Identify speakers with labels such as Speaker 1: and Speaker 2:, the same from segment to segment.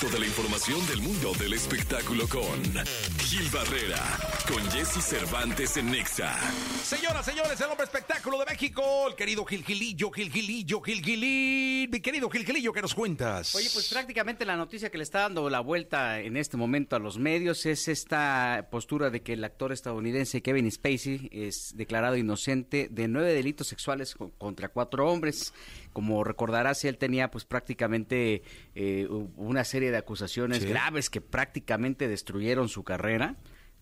Speaker 1: Toda la información del mundo del espectáculo con Gil Barrera, con Jesse Cervantes en Nexa.
Speaker 2: Señoras, señores, el hombre espectáculo de México, el querido Gil Gilillo, Gil Gilillo, Gil Gilín. Mi querido Gil Gilillo, ¿qué nos cuentas?
Speaker 3: Oye, pues prácticamente la noticia que le está dando la vuelta en este momento a los medios es esta postura de que el actor estadounidense Kevin Spacey es declarado inocente de nueve delitos sexuales co- contra cuatro hombres. Como recordarás, él tenía pues prácticamente eh, una serie de acusaciones
Speaker 2: Sí.
Speaker 3: graves que prácticamente destruyeron su carrera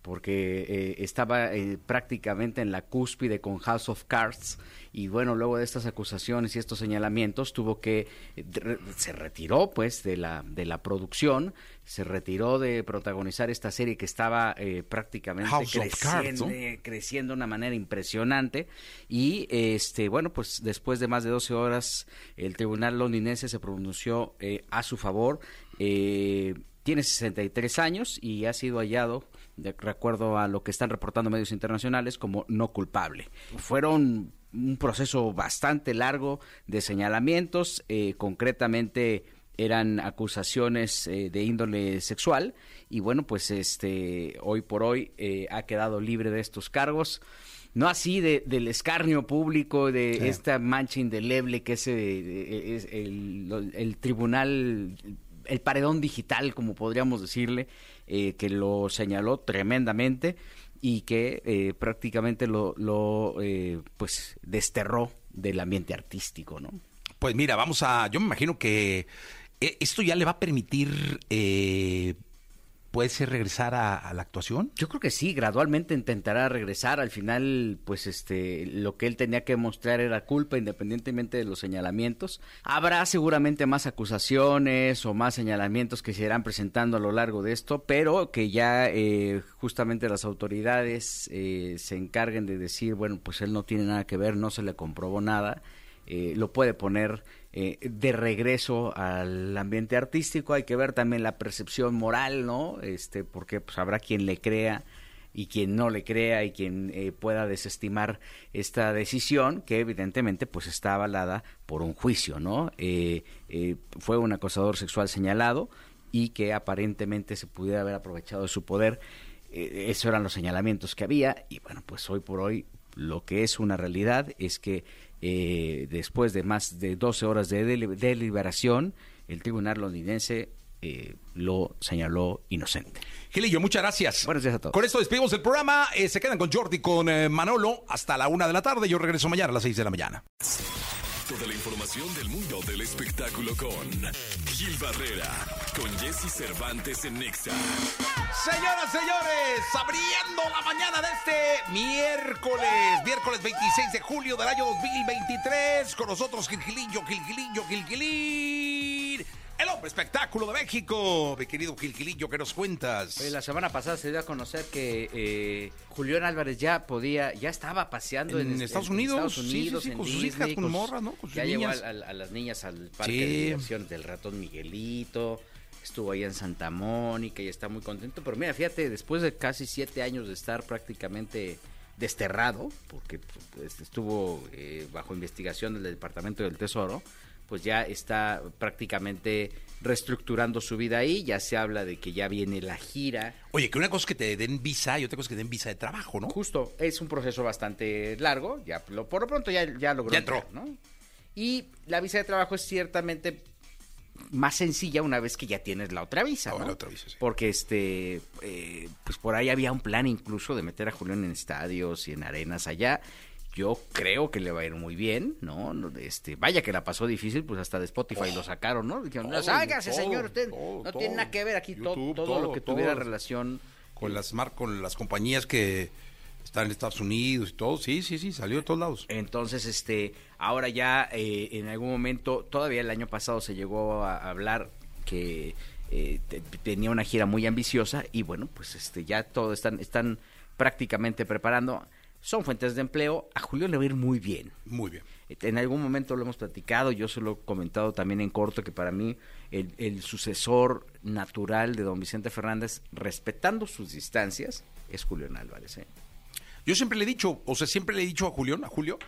Speaker 3: porque eh, estaba eh, prácticamente en la cúspide con House of Cards y bueno, luego de estas acusaciones y estos señalamientos tuvo que eh, re- se retiró pues de la de la producción, se retiró de protagonizar esta serie que estaba eh, prácticamente
Speaker 2: House Cards,
Speaker 3: creciendo,
Speaker 2: ¿no?
Speaker 3: eh, creciendo de una manera impresionante y este bueno, pues después de más de 12 horas el tribunal londinense se pronunció eh, a su favor eh, tiene 63 años y ha sido hallado, de acuerdo a lo que están reportando medios internacionales, como no culpable. Fueron un proceso bastante largo de señalamientos, eh, concretamente eran acusaciones eh, de índole sexual y bueno, pues este hoy por hoy eh, ha quedado libre de estos cargos. No así de, del escarnio público, de
Speaker 2: Sí.
Speaker 3: esta mancha indeleble que es, eh, es el, el tribunal el paredón digital, como podríamos decirle, eh, que lo señaló tremendamente y que eh, prácticamente lo, lo eh, pues desterró del ambiente artístico, ¿no?
Speaker 2: Pues mira, vamos a. Yo me imagino que eh, esto ya le va a permitir. ¿Puede ser regresar a, la actuación?
Speaker 3: Yo creo que sí, gradualmente intentará regresar. Al final, pues este, lo que él tenía que mostrar era culpa, independientemente de los señalamientos. Habrá seguramente más acusaciones o más señalamientos que se irán presentando a lo largo de esto, pero que ya eh, justamente las autoridades eh, se encarguen de decir, bueno, pues él no tiene nada que ver, no se le comprobó nada. Eh, lo puede poner eh, de regreso al ambiente artístico. Hay que ver también la percepción moral, ¿no? Este, porque pues habrá quien le crea y quien no le crea y quien eh, pueda desestimar esta decisión que evidentemente pues está avalada por un juicio, ¿no? Eh, eh, fue un acosador sexual señalado y que aparentemente se pudiera haber aprovechado de su poder. Eh, esos eran los señalamientos que había y bueno, pues hoy por hoy lo que es una realidad es que eh, después de más de 12 horas de deli- deliberación, el tribunal londinense eh, lo señaló inocente.
Speaker 2: Gilillo, muchas gracias.
Speaker 3: Buenos días a todos.
Speaker 2: Con esto despedimos el programa. Eh, se quedan con Jordi, con eh, Manolo, hasta la una de la tarde. Yo regreso mañana a las seis de la mañana.
Speaker 1: Toda la información del mundo del espectáculo con Gil Barrera, con Jesse Cervantes en Nexa.
Speaker 2: Señoras, señores, abriendo la mañana de este miércoles, miércoles 26 de julio del año 2023, con nosotros Gilgilillo, Gilgilillo, Gilgilín, espectáculo de México. Mi querido Gilgilillo, ¿qué nos cuentas?
Speaker 3: Oye, la semana pasada se dio a conocer que eh, Julián Álvarez ya podía, ya estaba paseando en,
Speaker 2: En Estados Unidos,
Speaker 3: Estados
Speaker 2: sí, sí,
Speaker 3: Unidos,
Speaker 2: sí,
Speaker 3: en
Speaker 2: con sus hijas, con morras, ¿no? Con sus
Speaker 3: ya llevó
Speaker 2: niñas.
Speaker 3: a, a- a las niñas al parque de diversiones del ratón Miguelito, estuvo ahí en Santa Mónica y está muy contento. Pero mira, fíjate, después de casi siete años de estar prácticamente desterrado, porque pues, estuvo eh, bajo investigación del Departamento del Tesoro, pues ya está prácticamente reestructurando su vida ahí, ya se habla de que ya viene la gira.
Speaker 2: Oye, que una cosa es que te den visa y otra cosa es que te den visa de trabajo, ¿no?
Speaker 3: Justo, es un proceso bastante largo, ya lo, por lo pronto ya, ya logró.
Speaker 2: Ya entró.
Speaker 3: entrar, ¿no? Y la visa de trabajo es ciertamente más sencilla una vez que ya tienes la otra visa,
Speaker 2: Oh,
Speaker 3: ¿no?
Speaker 2: la otra visa, sí.
Speaker 3: Porque este, eh, pues por ahí había un plan incluso de meter a Julián en estadios y en arenas allá. Yo creo que le va a ir muy bien, ¿no? No, Este, vaya que la pasó difícil, pues hasta de Spotify lo sacaron, ¿no? Dijeron,
Speaker 2: Todo,
Speaker 3: sáigase,
Speaker 2: todo,
Speaker 3: señor, usted
Speaker 2: todo,
Speaker 3: no tiene nada que ver aquí,
Speaker 2: YouTube,
Speaker 3: todo,
Speaker 2: todo,
Speaker 3: lo que tuviera relación
Speaker 2: Con las mar con las compañías que están en Estados Unidos y todo. Sí, sí, sí, salió de todos lados.
Speaker 3: Entonces, este, ahora ya eh, en algún momento, todavía el año pasado se llegó a hablar que eh, te- tenía una gira muy ambiciosa y bueno, pues este, ya todo están, están prácticamente preparando. Son fuentes de empleo. A Julio le va a ir muy bien.
Speaker 2: Muy bien.
Speaker 3: En algún momento lo hemos platicado, yo se lo he comentado también en corto, que para mí el, el sucesor natural de don Vicente Fernández, respetando sus distancias, es Julián Álvarez. ¿eh?
Speaker 2: Yo siempre le he dicho, o sea, siempre le he dicho a Julián, a Julio,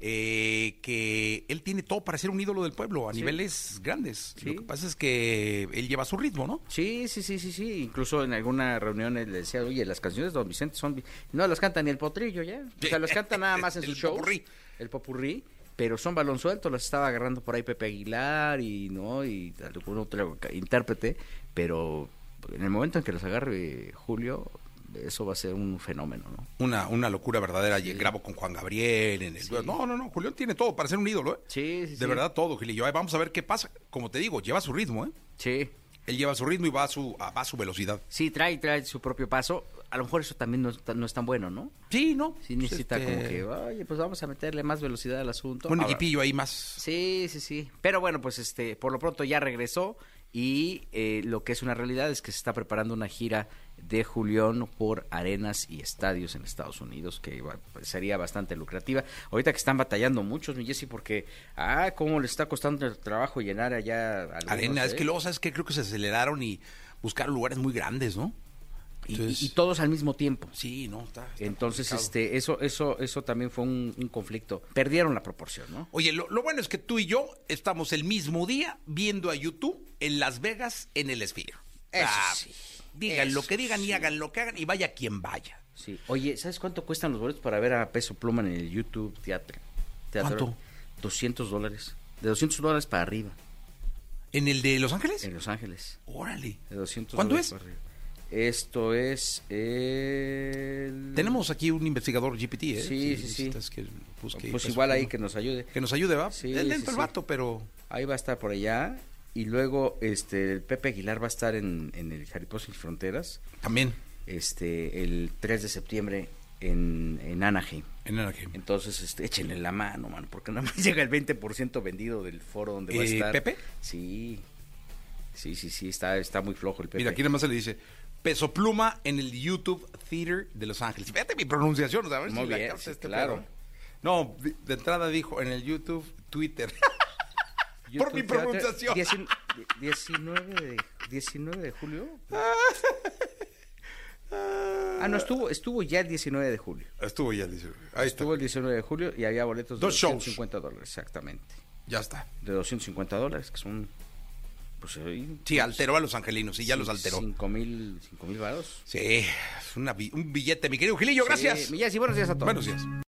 Speaker 2: eh, que él tiene todo para ser un ídolo del pueblo a niveles grandes.
Speaker 3: Sí.
Speaker 2: Lo que pasa es que él lleva su ritmo, ¿no?
Speaker 3: Sí, sí, sí, sí, sí. Incluso en alguna reunión él le decía, oye, las canciones de Don Vicente son... vi-". No las canta ni el potrillo ya. O sea, las canta nada más en
Speaker 2: El
Speaker 3: sus shows.
Speaker 2: popurrí.
Speaker 3: El popurrí. Pero son balón suelto, las estaba agarrando por ahí Pepe Aguilar y no y algún otro intérprete. Pero en el momento en que los agarre Julio, eso va a ser un fenómeno, ¿no?
Speaker 2: Una, una locura verdadera. Y Grabo con Juan Gabriel en el... No, no, no. Julián tiene todo para ser un ídolo, ¿eh?
Speaker 3: Sí, sí,
Speaker 2: De
Speaker 3: sí.
Speaker 2: verdad, todo, Gilillo. Ay, Vamos a ver qué pasa. Como te digo, lleva su ritmo, ¿eh?
Speaker 3: Sí.
Speaker 2: Él lleva su ritmo y va a su, a- va a su velocidad.
Speaker 3: Sí, trae, trae su propio paso. A lo mejor eso también no, no es tan bueno, ¿no?
Speaker 2: Sí, ¿no?
Speaker 3: Sí necesita
Speaker 2: Este,
Speaker 3: como que, oye, pues vamos a meterle más velocidad al asunto.
Speaker 2: Un
Speaker 3: Ahora,
Speaker 2: equipillo ahí más.
Speaker 3: Sí, sí, sí. Pero bueno, pues este, por lo pronto ya regresó y eh, lo que es una realidad es que se está preparando una gira de Julián por arenas y estadios en Estados Unidos que pues, sería bastante lucrativa. Ahorita que están batallando muchos, mi Jessy, porque, ah, cómo le está costando el trabajo llenar allá algunos,
Speaker 2: Arena, es
Speaker 3: ¿eh?
Speaker 2: que luego, ¿sabes qué? Creo que se aceleraron y buscaron lugares muy grandes, ¿no?
Speaker 3: Y-
Speaker 2: Entonces-
Speaker 3: y, y todos al mismo tiempo.
Speaker 2: Sí, no, está. está
Speaker 3: Entonces,
Speaker 2: complicado.
Speaker 3: este, eso, eso, eso también fue un, un conflicto. Perdieron la proporción, ¿no?
Speaker 2: Oye, lo, lo bueno es que tú y yo estamos el mismo día viendo a YouTube en Las Vegas en el Sphere.
Speaker 3: Eso
Speaker 2: Ah,
Speaker 3: sí,
Speaker 2: Digan lo que digan y
Speaker 3: sí.
Speaker 2: hagan lo que hagan y vaya quien vaya.
Speaker 3: Sí. Oye, ¿sabes cuánto cuestan los boletos para ver a Peso Pluma en el YouTube Teatro? Teatro?
Speaker 2: ¿Cuánto?
Speaker 3: 200 dólares. De 200 dólares para arriba,
Speaker 2: ¿En el de Los Ángeles?
Speaker 3: en Los Ángeles.
Speaker 2: Órale.
Speaker 3: De 200
Speaker 2: ¿Cuánto
Speaker 3: dólares
Speaker 2: es?
Speaker 3: para arriba. Esto es el...
Speaker 2: Tenemos aquí un investigador GPT, ¿eh?
Speaker 3: Sí, sí, sí.
Speaker 2: necesitas Que
Speaker 3: Pues igual ahí que nos ayude.
Speaker 2: Que nos ayude, ¿va?
Speaker 3: Sí,
Speaker 2: Es
Speaker 3: sí,
Speaker 2: lento el
Speaker 3: sí.
Speaker 2: vato, pero...
Speaker 3: Ahí va a estar por allá. Y luego este el Pepe Aguilar va a estar en, en el Jaripó Sin Fronteras
Speaker 2: También
Speaker 3: este el 3 de septiembre en, en Anaheim.
Speaker 2: en Anaheim.
Speaker 3: Entonces, este, échenle la mano, mano, porque nada más llega el 20% vendido del foro donde va a estar.
Speaker 2: ¿Pepe?
Speaker 3: Sí. Sí, sí, sí, está, está muy flojo el Pepe.
Speaker 2: Mira, aquí nada más se le dice Peso Pluma en el YouTube Theater de Los Ángeles. Fíjate mi pronunciación, ¿sabes?
Speaker 3: Muy
Speaker 2: Si la
Speaker 3: bien, sí,
Speaker 2: este
Speaker 3: claro.
Speaker 2: No, de de entrada dijo en el YouTube Twitter. Por mi pronunciación.
Speaker 3: diecin- 19 de, 19 de julio. Ah, no, estuvo, estuvo ya el 19 de julio.
Speaker 2: Estuvo ya, dice. Ahí está.
Speaker 3: Estuvo el 19 de julio y había boletos de
Speaker 2: Dos shows.
Speaker 3: 250 dólares, exactamente.
Speaker 2: Ya está.
Speaker 3: De 250 dólares, que son... Pues,
Speaker 2: Sí, alteró a los angelinos, sí, ya los alteró.
Speaker 3: 5 mil varos.
Speaker 2: Sí, es una bi- un billete, mi querido Gilillo, gracias.
Speaker 3: Sí, Miyagi, buenos días a todos.
Speaker 2: Buenos días.